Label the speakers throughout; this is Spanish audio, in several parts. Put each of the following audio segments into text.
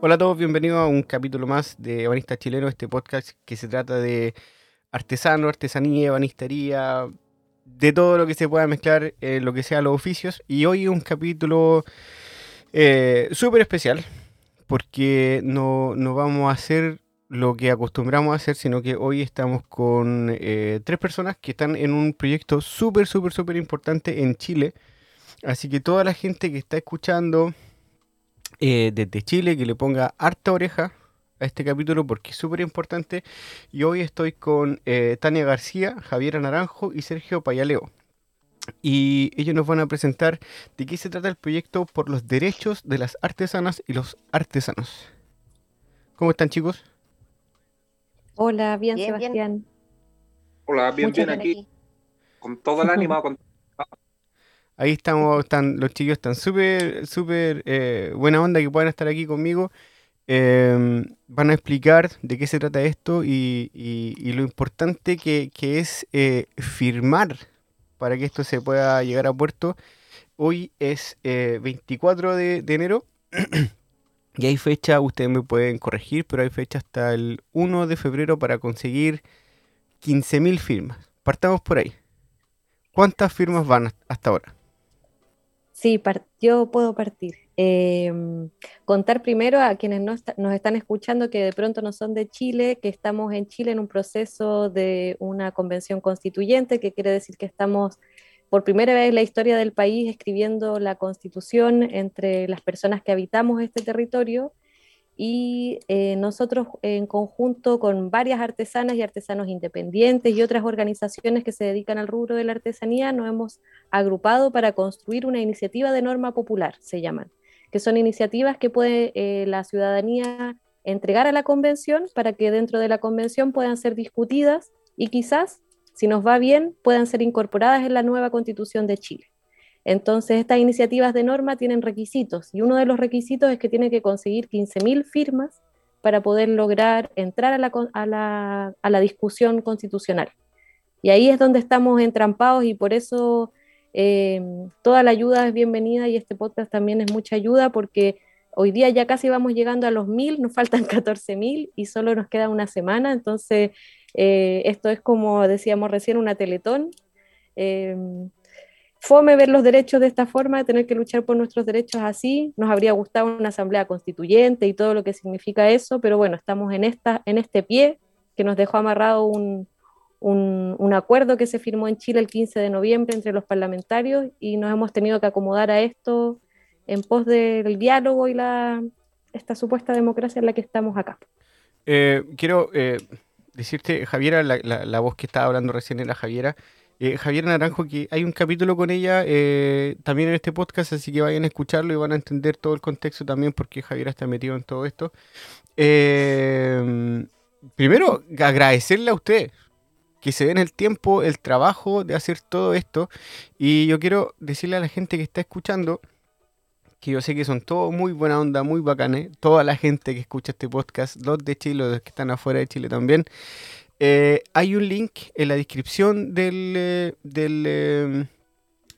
Speaker 1: Hola a todos, bienvenidos a un capítulo más de Ebanista Chileno, este podcast que se trata de artesano, artesanía, ebanistería, de todo lo que se pueda mezclar, en lo que sea los oficios. Y hoy un capítulo eh, súper especial, porque no, no vamos a hacer lo que acostumbramos a hacer, sino que hoy estamos con eh, tres personas que están en un proyecto súper, súper, súper importante en Chile. Así que toda la gente que está escuchando eh, desde Chile, que le ponga harta oreja a este capítulo porque es súper importante. Y hoy estoy con eh, Tania García, Javiera Naranjo y Sergio Payaleo. Y ellos nos van a presentar de qué se trata el proyecto por los derechos de las artesanas y los artesanos. ¿Cómo están chicos?
Speaker 2: Hola, bien, Sebastián.
Speaker 3: Hola, bien, bien aquí. Con todo el ánimo. con...
Speaker 1: Ahí estamos, están, los chicos están súper, súper eh, buena onda que puedan estar aquí conmigo. Em, van a explicar de qué se trata esto y, lo importante que, es eh, firmar para que esto se pueda llegar a puerto. Hoy es 24 eh, de, enero y hay fecha, ustedes me pueden corregir, pero hay fecha hasta el 1 de febrero para conseguir 15.000 firmas. Partamos por ahí. ¿Cuántas firmas van hasta ahora?
Speaker 2: Sí, yo puedo partir. Em, contar primero a quienes nos, nos, están escuchando que de pronto no son de Chile, que estamos en Chile en un proceso de una convención constituyente, que quiere decir que estamos por primera vez en la historia del país escribiendo la constitución entre las personas que habitamos este territorio y eh, nosotros en conjunto con varias artesanas y artesanos independientes y otras organizaciones que se dedican al rubro de la artesanía nos hemos agrupado para construir una iniciativa de norma popular, se llaman que son iniciativas que puede eh, la ciudadanía entregar a la convención para que dentro de la convención puedan ser discutidas y quizás, si nos va bien, puedan ser incorporadas en la nueva constitución de Chile. Entonces, estas iniciativas de norma tienen requisitos y uno de los requisitos es que tiene que conseguir 15.000 firmas para poder lograr entrar a la, a, la, a la discusión constitucional. Y ahí es donde estamos entrampados y por eso eh, toda la ayuda es bienvenida y este podcast también es mucha ayuda porque hoy día ya casi vamos llegando a los mil, nos faltan 14 mil y solo nos queda una semana, entonces eh, esto es como decíamos recién una teletón. Eh, fome ver los derechos de esta forma, tener que luchar por nuestros derechos así. Nos habría gustado una asamblea constituyente y todo lo que significa eso, pero bueno, estamos en, esta, en este pie que nos dejó amarrado un, un, acuerdo que se firmó en Chile el 15 de noviembre entre los parlamentarios y nos hemos tenido que acomodar a esto en pos del diálogo y la, esta supuesta democracia en la que estamos acá.
Speaker 1: Eh, quiero eh, decirte, Javiera, la, voz que estaba hablando recién era Javiera. Eh, Javiera Naranjo, que hay un capítulo con ella también en este podcast, así que vayan a escucharlo y van a entender todo el contexto también porque Javiera está metido en todo esto. primero, agradecerle a usted, que se den el tiempo, el trabajo de hacer todo esto. Y yo quiero decirle a la gente que está escuchando, que yo sé que son todos muy buena onda, muy bacanes, toda la gente que escucha este podcast, los de Chile, los que están afuera de Chile también. Eh, hay un link en la descripción del, eh, del, eh,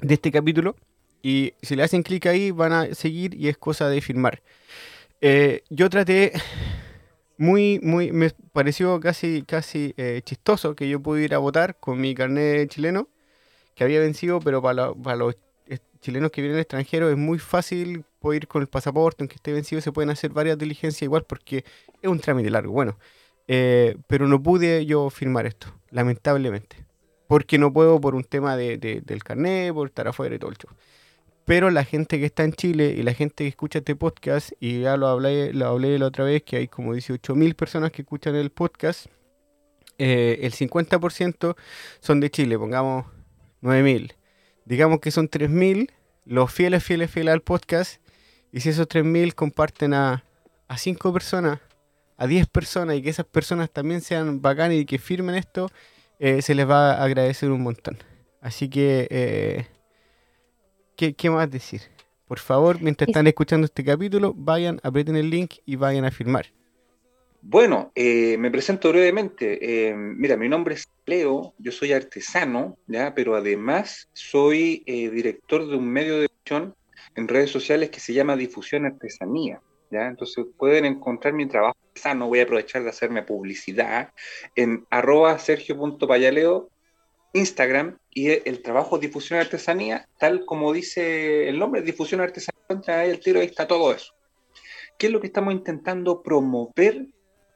Speaker 1: de este capítulo y si le hacen clic ahí van a seguir y es cosa de firmar. yo traté muy, muy, me pareció casi, casi chistoso que yo pudiera votar con mi carnet chileno, que había vencido, pero para, los chilenos que vienen al extranjero es muy fácil poder ir con el pasaporte, aunque esté vencido, se pueden hacer varias diligencias igual porque es un trámite largo. Bueno, eh, pero no pude yo firmar esto, lamentablemente, porque no puedo por un tema de, del carnet, por estar afuera y todo el. Pero la gente que está en Chile y la gente que escucha este podcast, y ya lo hablé, lo hablé la otra vez, que hay como 18.000 personas que escuchan el podcast, eh, el 50% son de Chile, pongamos 9.000. Digamos que son 3.000 los fieles, fieles, fieles al podcast. Y si esos 3.000 comparten a, a 5 personas, a 10 personas, y que esas personas también sean bacanas y que firmen esto, eh, se les va a agradecer un montón. Así que... Eh, ¿Qué, más decir? Por favor, mientras están escuchando este capítulo, vayan, aprieten el link y vayan a firmar.
Speaker 3: Bueno, eh, me presento brevemente. Eh, mira, mi nombre es Leo, yo soy artesano, ¿ya? pero además soy eh, director de un medio de difusión en redes sociales que se llama Difusión Artesanía. ¿Ya? Entonces pueden encontrar mi trabajo artesano, voy a aprovechar de hacerme publicidad en arroba sergio.payaleo, Instagram, y el trabajo Difusión Artesanía, tal como dice el nombre, Difusión Artesanía, ahí el tiro, ahí está todo eso. ¿Qué es lo que estamos intentando promover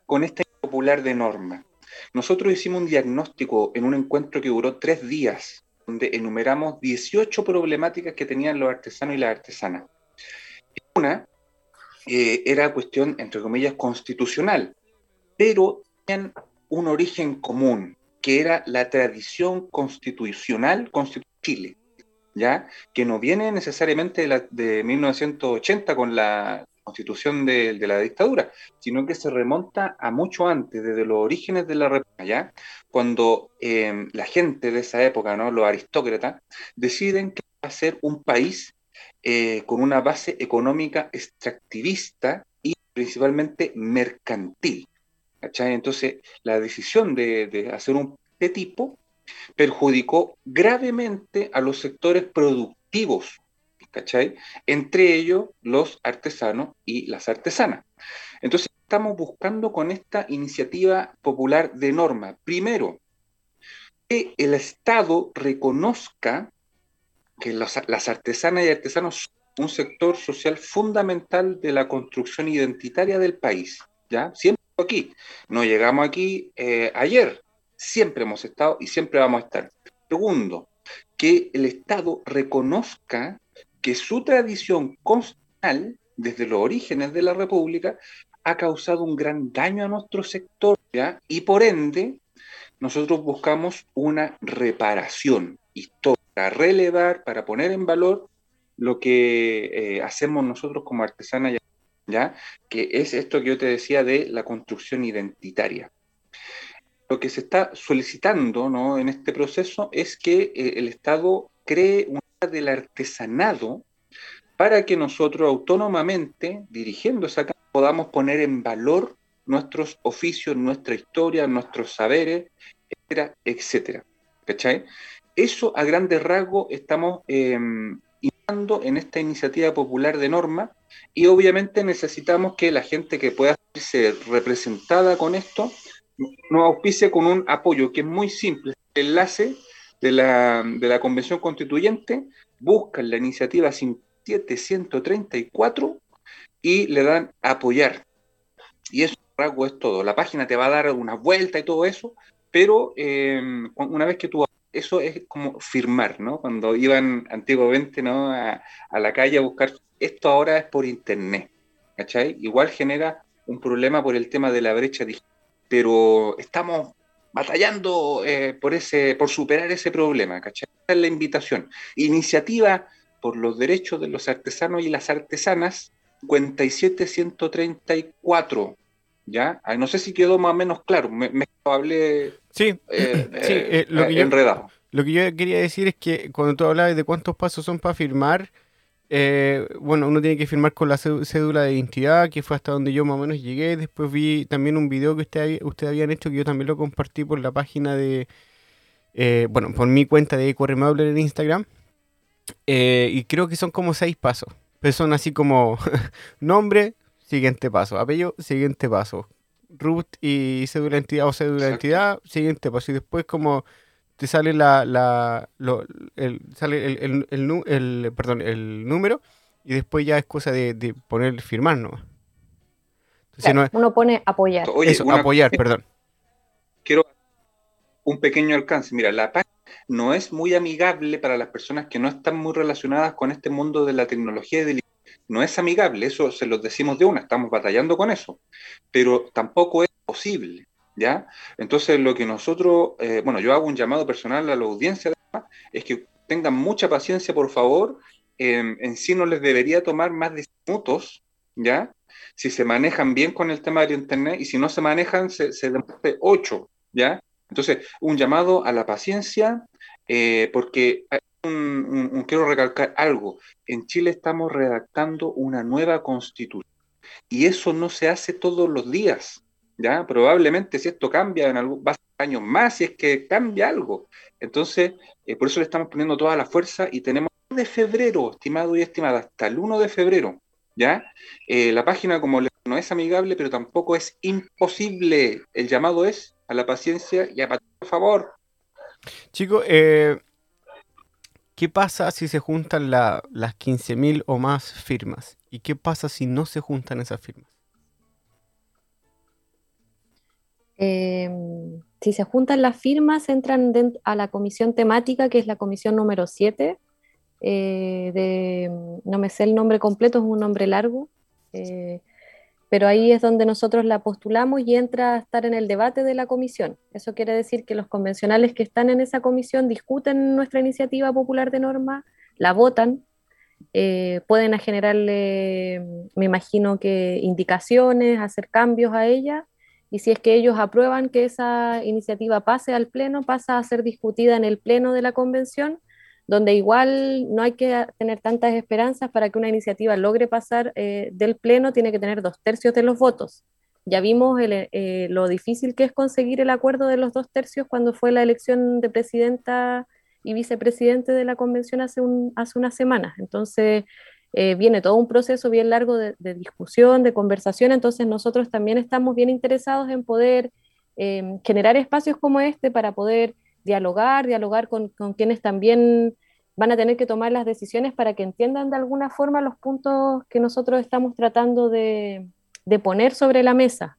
Speaker 3: con esta popular de norma. Nosotros hicimos un diagnóstico en un encuentro que duró tres días, donde enumeramos 18 problemáticas que tenían los artesanos y las artesanas. Una eh, era cuestión, entre comillas, constitucional, pero tenían un origen común, que era la tradición constitucional constitucional Chile, ¿ya? que no viene necesariamente de, la, de 1980 con la constitución de, la dictadura, sino que se remonta a mucho antes, desde los orígenes de la República, ¿ya? cuando em, la gente de esa época, ¿no? los aristócratas, deciden que va a ser un país eh, con una base económica extractivista y principalmente mercantil. Entonces, la decisión de, hacer un de tipo perjudicó gravemente a los sectores productivos ¿cachai? Entre ellos los artesanos y las artesanas. Entonces, estamos buscando con esta iniciativa popular de norma, primero, que el Estado reconozca que las artesanas y artesanos son un sector social fundamental de la construcción identitaria del país, ¿ya? Siempre aquí, no llegamos aquí eh, ayer, siempre hemos estado y siempre vamos a estar. Segundo, que el Estado reconozca que su tradición constitucional, desde los orígenes de la República, ha causado un gran daño a nuestro sector, ¿ya? y por ende, nosotros buscamos una reparación histórica, para relevar, para poner en valor lo que eh, hacemos nosotros como artesanas, ¿ya? que es esto que yo te decía de la construcción identitaria. Lo que se está solicitando ¿no? en este proceso es que eh, el Estado cree una del artesanado para que nosotros autónomamente, dirigiendo esa podamos poner en valor nuestros oficios, nuestra historia, nuestros saberes, etcétera, etcétera. ¿Cachai? Eso a grandes rasgos estamos eh, en esta iniciativa popular de norma y obviamente necesitamos que la gente que pueda ser representada con esto nos auspice con un apoyo que es muy simple. El enlace de la, de la Convención Constituyente, buscan la iniciativa 5734 y le dan apoyar. Y eso es todo. La página te va a dar una vuelta y todo eso, pero em, una vez que tú eso es como firmar, ¿no? Cuando iban antiguamente ¿no? a, a, la calle a buscar, esto ahora es por internet, ¿cachai? Igual genera un problema por el tema de la brecha digital, pero estamos batallando eh, por, ese, por superar ese problema, ¿cachai? es la invitación. Iniciativa por los derechos de los artesanos y las artesanas, 57134. ¿Ya? no sé si quedó más o menos claro, me, hablé
Speaker 1: sí, eh, lo que enredado. lo que yo quería decir es que cuando tú hablabas de cuántos pasos son para firmar, eh, bueno, uno tiene que firmar con la cédula de identidad, que fue hasta donde yo más o menos llegué. Después vi también un video que ustedes usted habían hecho, que yo también lo compartí por la página de, eh, bueno, por mi cuenta de Corremable en Instagram. Eh, y creo que son como seis pasos. Pero son así como nombre, siguiente paso. Apellido, siguiente paso. Root y cédula de identidad o cédula de identidad, siguiente paso. Y después como te sale la, la el, sale el, el, el, perdón, el número y después ya es cosa de, poner firmar ¿no?
Speaker 2: uno pone apoyar.
Speaker 1: Eso, apoyar, perdón.
Speaker 3: Quiero un pequeño alcance. Mira, la página no es muy amigable para las personas que no están muy relacionadas con este mundo de la tecnología y del no es amigable, eso se los decimos de una, estamos batallando con eso, pero tampoco es posible. ¿ya? Entonces, lo que nosotros, eh, bueno, yo hago un llamado personal a la audiencia, es que tengan mucha paciencia, por favor, en sí no les debería tomar más de minutos, ¿ya? Si se manejan bien con el tema de Internet y si no se manejan, se, se de 8, ¿ya? Entonces, un llamado a la paciencia, eh, porque quiero recalcar algo. En Chile estamos redactando una nueva constitución y eso no se hace todos los días. ¿ya? Probablemente si esto cambia en algún, va a años más, si es que cambia algo. Entonces, eh, por eso le estamos poniendo toda la fuerza y tenemos de febrero, estimado y estimada, hasta el 1 de febrero, ¿ya? Eh, la página como no es amigable, pero tampoco es imposible. El llamado es a la paciencia y a por favor.
Speaker 1: Chicos, eh, ¿qué pasa si se juntan las 15.000 o más firmas? ¿Y qué pasa si no se juntan esas firmas?
Speaker 2: Em, si se juntan las firmas, entran a la comisión temática, que es la comisión número 7. Eh, de, no me sé el nombre completo, es un nombre largo. Eh, pero ahí es donde nosotros la postulamos y entra a estar en el debate de la comisión. Eso quiere decir que los convencionales que están en esa comisión discuten nuestra iniciativa popular de norma, la votan, eh, pueden generarle, me imagino que indicaciones, hacer cambios a ella, y si es que ellos aprueban que esa iniciativa pase al Pleno, pasa a ser discutida en el Pleno de la Convención, donde igual no hay que tener tantas esperanzas para que una iniciativa logre pasar eh, del Pleno, tiene que tener dos tercios de los votos. Ya vimos eh, lo difícil que es conseguir el acuerdo de los dos tercios cuando fue la elección de presidenta y vicepresidente de la convención hace, un, hace unas semanas. Entonces, eh, viene todo un proceso bien largo de, discusión, de conversación, entonces nosotros también estamos bien interesados en poder generar espacios como este para poder dialogar, dialogar con, con, quienes también van a tener que tomar las decisiones para que entiendan de alguna forma los puntos que nosotros estamos tratando de, poner sobre la mesa.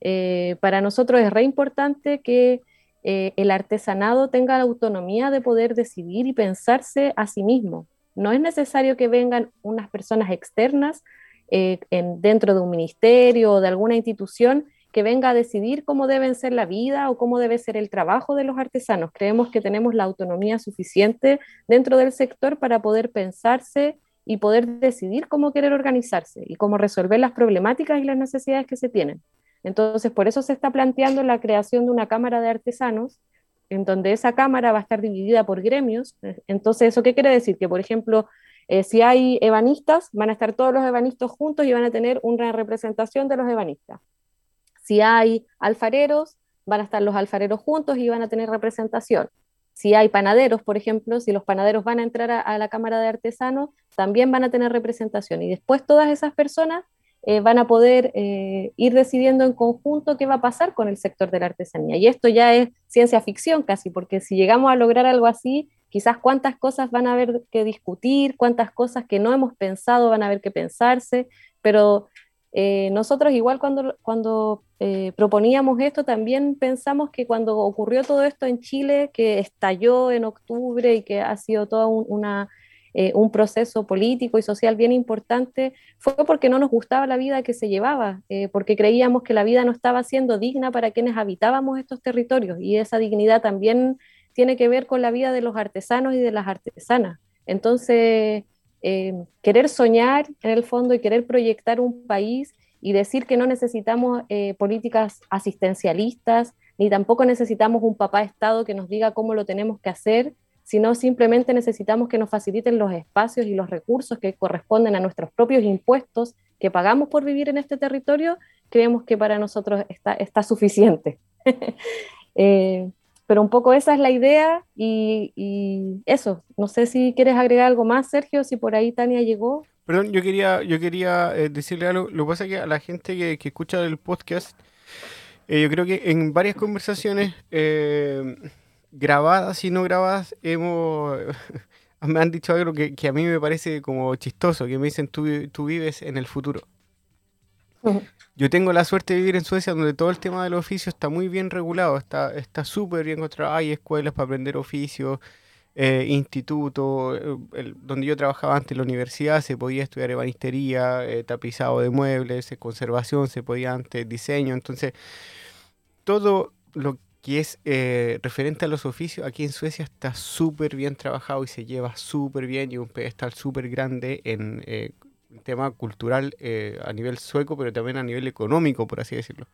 Speaker 2: Eh, para nosotros es re importante que eh, el artesanado tenga la autonomía de poder decidir y pensarse a sí mismo. No es necesario que vengan unas personas externas eh, en, dentro de un ministerio o de alguna institución que venga a decidir cómo deben ser la vida o cómo debe ser el trabajo de los artesanos. Creemos que tenemos la autonomía suficiente dentro del sector para poder pensarse y poder decidir cómo querer organizarse y cómo resolver las problemáticas y las necesidades que se tienen. Entonces, por eso se está planteando la creación de una Cámara de Artesanos, en donde esa Cámara va a estar dividida por gremios. Entonces, ¿eso qué quiere decir? Que, por ejemplo, eh, si hay ebanistas, van a estar todos los ebanistas juntos y van a tener una representación de los ebanistas. Si hay alfareros, van a estar los alfareros juntos y van a tener representación. Si hay panaderos, por ejemplo, si los panaderos van a entrar a, la Cámara de Artesanos, también van a tener representación. Y después todas esas personas eh, van a poder eh, ir decidiendo en conjunto qué va a pasar con el sector de la artesanía. Y esto ya es ciencia ficción casi, porque si llegamos a lograr algo así, quizás cuántas cosas van a haber que discutir, cuántas cosas que no hemos pensado van a haber que pensarse, pero eh, nosotros igual cuando, cuando eh, proponíamos esto, también pensamos que cuando ocurrió todo esto en Chile, que estalló en octubre y que ha sido todo un, una, eh, un proceso político y social bien importante, fue porque no nos gustaba la vida que se llevaba, porque creíamos que la vida no estaba siendo digna para quienes habitábamos estos territorios y esa dignidad también tiene que ver con la vida de los artesanos y de las artesanas. Entonces, eh, querer soñar en el fondo y querer proyectar un país y decir que no necesitamos eh, políticas asistencialistas, ni tampoco necesitamos un papá Estado que nos diga cómo lo tenemos que hacer, sino simplemente necesitamos que nos faciliten los espacios y los recursos que corresponden a nuestros propios impuestos que pagamos por vivir en este territorio, creemos que para nosotros está, está suficiente. eh, pero un poco esa es la idea y, eso. No sé si quieres agregar algo más, Sergio, si por ahí Tania llegó.
Speaker 1: Perdón, yo quería, yo quería eh, decirle algo. Lo que pasa es que a la gente que, escucha el podcast, eh, yo creo que en varias conversaciones eh, grabadas y no grabadas, hemos me han dicho algo que, a mí me parece como chistoso, que me dicen tú, tú vives en el futuro. Yo tengo la suerte de vivir en Suecia donde todo el tema del oficio está muy bien regulado, está súper bien controlado. Hay escuelas para aprender oficios, eh, institutos, eh, donde yo trabajaba antes en la universidad se podía estudiar ebanistería, eh, tapizado de muebles, conservación, se podía antes diseño. Entonces, todo lo que es referente a los oficios aquí en Suecia está súper bien trabajado y se lleva súper bien y un pedestal súper grande en tema cultural eh, a nivel sueco, pero también a nivel económico, por así decirlo.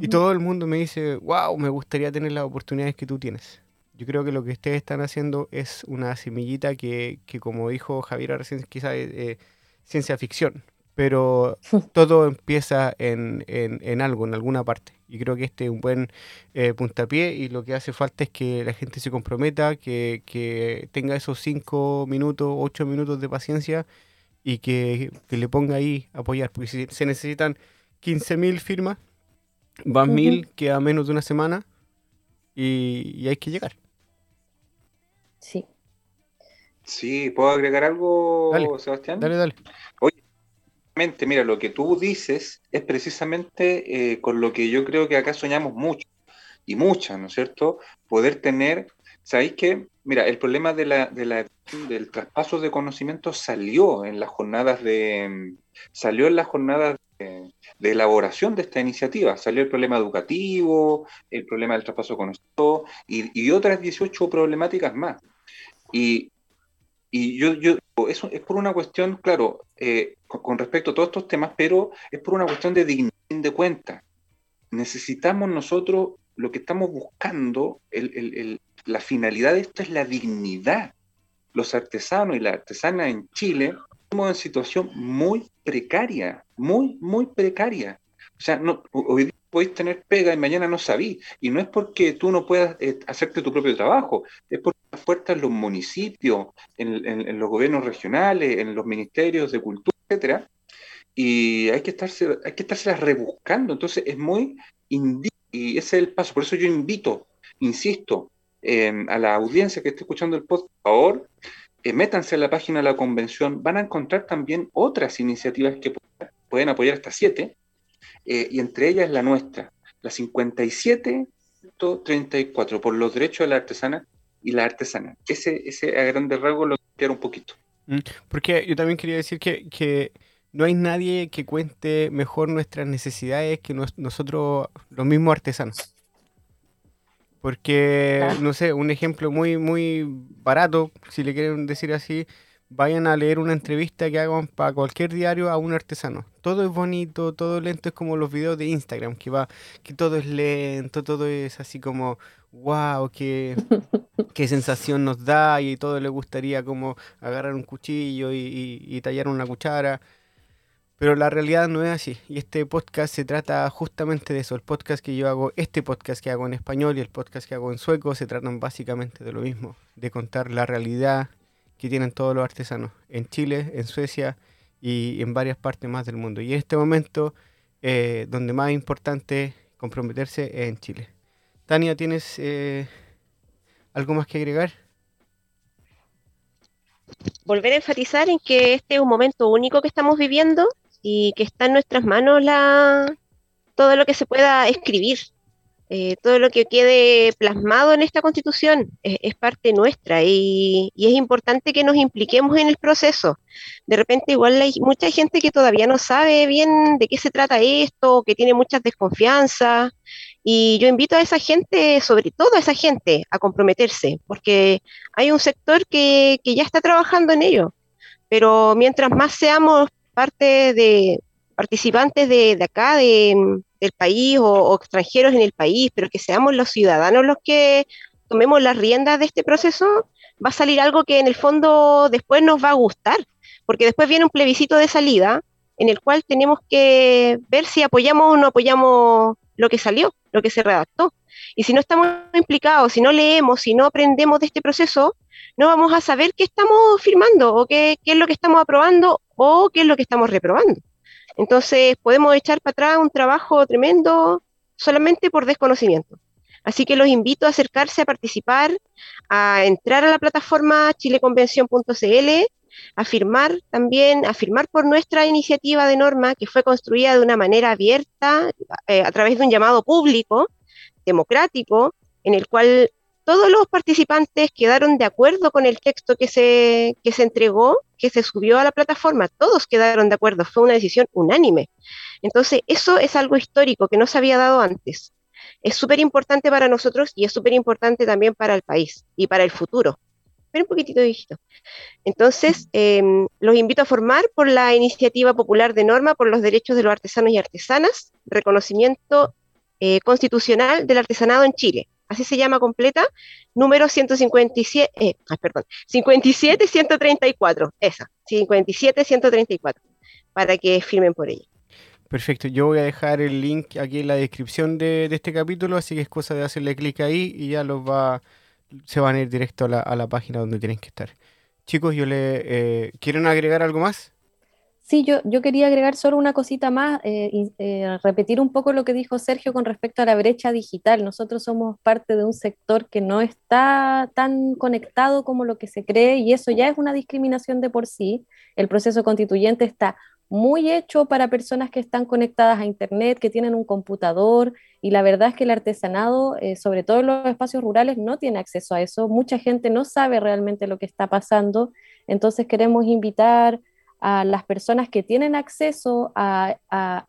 Speaker 1: Y todo el mundo me dice, wow, me gustaría tener las oportunidades que tú tienes. Yo creo que lo que ustedes están haciendo es una semillita que, que como dijo Javier recién, quizás es eh, ciencia ficción, pero todo empieza en, en, algo, en alguna parte. Y creo que este es un buen eh, puntapié y lo que hace falta es que la gente se comprometa, que, que tenga esos cinco minutos, ocho minutos de paciencia y que, le ponga ahí a apoyar, porque si se necesitan 15.000 firmas, van mil, que a menos de una semana y, hay que llegar.
Speaker 2: Sí.
Speaker 3: Sí, ¿puedo agregar algo, Sebastián?
Speaker 1: Dale, dale.
Speaker 3: Oye, mira, lo que tú dices es precisamente eh, con lo que yo creo que acá soñamos mucho y muchas, ¿no es cierto? Poder tener, ¿sabéis qué? Mira, el problema de la, de del traspaso de conocimiento salió en las jornadas de salió en las jornadas de, elaboración de esta iniciativa. Salió el problema educativo, el problema del traspaso de conocimiento y, otras 18 problemáticas más. Y, y yo, yo, eso es por una cuestión, claro, eh, con, respecto a todos estos temas, pero es por una cuestión de dignidad de cuenta. Necesitamos nosotros lo que estamos buscando, el, el, la finalidad de esto es la dignidad. Los artesanos y las artesanas en Chile estamos en situación muy precaria, muy, muy precaria. O sea, no, hoy día podéis tener pega y mañana no sabí. Y no es porque tú no puedas eh, hacerte tu propio trabajo, es porque las puertas en los municipios, en, los gobiernos regionales, en los ministerios de cultura, etcétera, y hay que estarse, hay que estarse rebuscando. Entonces es muy y ese es el paso. Por eso yo invito, insisto, Em, a la audiencia que esté escuchando el podcast, por favor, eh, métanse a la página de la convención, van a encontrar también otras iniciativas que pueden apoyar hasta siete, eh, y entre ellas la nuestra, la 5734, por los derechos de la artesana y la artesana. Ese, ese a grandes rasgos lo quiero un poquito.
Speaker 1: Mm, porque yo también quería decir que, que no hay nadie que cuente mejor nuestras necesidades que nosotros, los mismos artesanos. Porque, no sé, un ejemplo muy, muy barato, si le quieren decir así, vayan a leer una entrevista que hagan para cualquier diario a un artesano. Todo es bonito, todo lento, es como los videos de Instagram, que va, que todo es lento, todo es así como, wow, qué, qué sensación nos da y todo le gustaría como agarrar un cuchillo y tallar una cuchara. Pero la realidad no es así. Y este podcast se trata justamente de eso. El podcast que yo hago, este podcast que hago en español y el podcast que hago en sueco, se tratan básicamente de lo mismo. De contar la realidad que tienen todos los artesanos en Chile, en Suecia y en varias partes más del mundo. Y en este momento, eh, donde más importante comprometerse es en Chile. Tania, ¿tienes eh, algo más que agregar?
Speaker 4: Volver a enfatizar en que este es un momento único que estamos viviendo y que está en nuestras manos la, todo lo que se pueda escribir, eh, todo lo que quede plasmado en esta constitución es, parte nuestra y, es importante que nos impliquemos en el proceso. De repente igual hay mucha gente que todavía no sabe bien de qué se trata esto, que tiene muchas desconfianzas y yo invito a esa gente, sobre todo a esa gente, a comprometerse, porque hay un sector que, que ya está trabajando en ello. Pero mientras más seamos parte de participantes de, acá, del país o, extranjeros en el país, pero que seamos los ciudadanos los que tomemos las riendas de este proceso, va a salir algo que en el fondo después nos va a gustar, porque después viene un plebiscito de salida en el cual tenemos que ver si apoyamos o no apoyamos lo que salió, lo que se redactó. Y si no estamos implicados, si no leemos, si no aprendemos de este proceso, no vamos a saber qué estamos firmando o qué, qué es lo que estamos aprobando o qué es lo que estamos reprobando. Entonces podemos echar para atrás un trabajo tremendo solamente por desconocimiento. Así que los invito a acercarse a participar, a entrar a la plataforma chileconvención.cl, a firmar también, a firmar por nuestra iniciativa de norma que fue construida de una manera abierta eh, a través de un llamado público, democrático, en el cual todos los participantes quedaron de acuerdo con el texto que se, que se entregó, que se subió a la plataforma, todos quedaron de acuerdo, fue una decisión unánime. Entonces, eso es algo histórico que no se había dado antes. Es súper importante para nosotros y es súper importante también para el país y para el futuro. Espera un poquitito, viejito. Entonces, em, los invito a formar por la Iniciativa Popular de Norma por los Derechos de los Artesanos y Artesanas, reconocimiento eh, constitucional del artesanado en Chile así se llama completa, número 157, eh, perdón, 57134, esa, 57134, para que firmen por ella.
Speaker 1: Perfecto, yo voy a dejar el link aquí en la descripción de, este capítulo, así que es cosa de hacerle clic ahí y ya los va, se van a ir directo a la, a la página donde tienen que estar. Chicos, yo le eh, ¿quieren agregar algo más?
Speaker 2: Sí, yo, yo quería agregar solo una cosita más, eh, eh, repetir un poco lo que dijo Sergio con respecto a la brecha digital. Nosotros somos parte de un sector que no está tan conectado como lo que se cree y eso ya es una discriminación de por sí. El proceso constituyente está muy hecho para personas que están conectadas a Internet, que tienen un computador, y la verdad es que el artesanado, eh, sobre todo en los espacios rurales, no tiene acceso a eso. Mucha gente no sabe realmente lo que está pasando, entonces queremos invitar a las personas que tienen acceso a,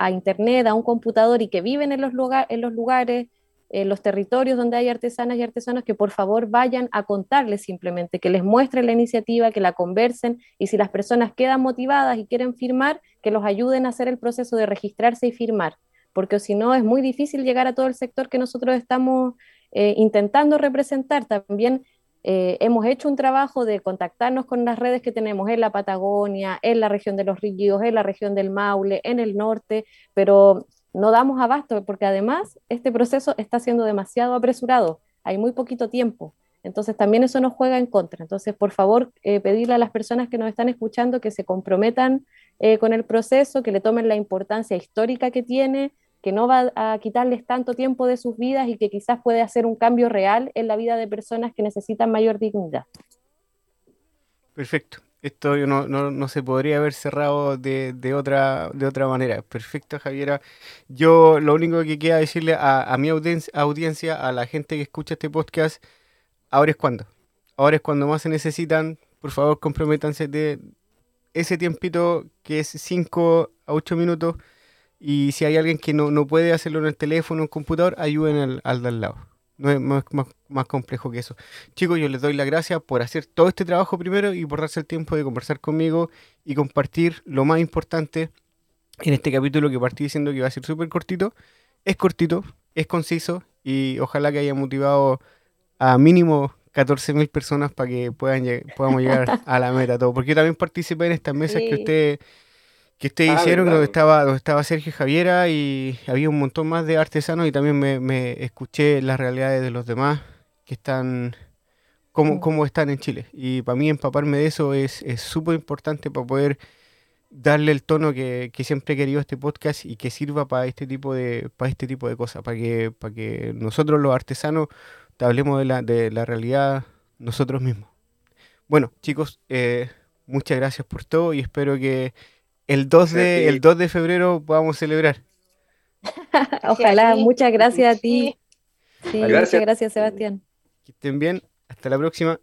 Speaker 2: Internet, a un computador y que viven en los, en los lugares, en los territorios donde hay artesanas y artesanos, que por favor vayan a contarles simplemente, que les muestren la iniciativa, que la conversen y si las personas quedan motivadas y quieren firmar, que los ayuden a hacer el proceso de registrarse y firmar, porque si no es muy difícil llegar a todo el sector que nosotros estamos eh, intentando representar. También eh, hemos hecho un trabajo de contactarnos con las redes que tenemos en la Patagonia, en la región de los Ríos, en la región del Maule, en el norte, pero no damos abasto porque además este proceso está siendo demasiado apresurado, hay muy poquito tiempo. Entonces también eso nos juega en contra. Entonces, por favor, eh, pedirle a las personas que nos están escuchando que se comprometan eh, con el proceso, que le tomen la importancia histórica que tiene, que no va a quitarles tanto tiempo de sus vidas y que quizás puede hacer un cambio real en la vida de personas que necesitan mayor dignidad.
Speaker 1: Perfecto. Esto no, no, se podría haber cerrado de, otra, de otra manera. Perfecto, Javiera. Yo lo único que queda decirle a, mi audiencia, audiencia, a la gente que escucha este podcast, ahora es cuando. Ahora es cuando más se necesitan. Por favor, comprométanse de ese tiempito que es 5 a 8 minutos y si hay alguien que no, puede hacerlo en el teléfono o en el computador, ayuden al, al de al lado. No es más, más, complejo que eso. Chicos, yo les doy las gracias por hacer todo este trabajo primero y por darse el tiempo de conversar conmigo y compartir lo más importante en este capítulo que partí diciendo que iba a ser súper cortito. Es cortito, es conciso y ojalá que haya motivado a mínimo 14.000 personas para que puedan podamos llegar a la meta todo. Porque yo también participé en estas mesas que ustedes que ustedes ah, hicieron donde estaba, donde estaba Sergio Javiera y había un montón más de artesanos y también me, escuché las realidades de los demás que están, cómo, mm. cómo están en Chile. Y para mí empaparme de eso es súper importante para poder darle el tono que, siempre he querido a este podcast y que sirva para este tipo de, para este tipo de cosas, para que, para que nosotros los artesanos te hablemos de la, de la realidad nosotros mismos. Bueno, chicos, eh, muchas gracias por todo y espero que el 2 de, el 2 de febrero vamos a celebrar.
Speaker 2: Ojalá, muchas gracias a ti. Muchas gracias, Sebastián.
Speaker 1: Que estén bien, hasta la próxima.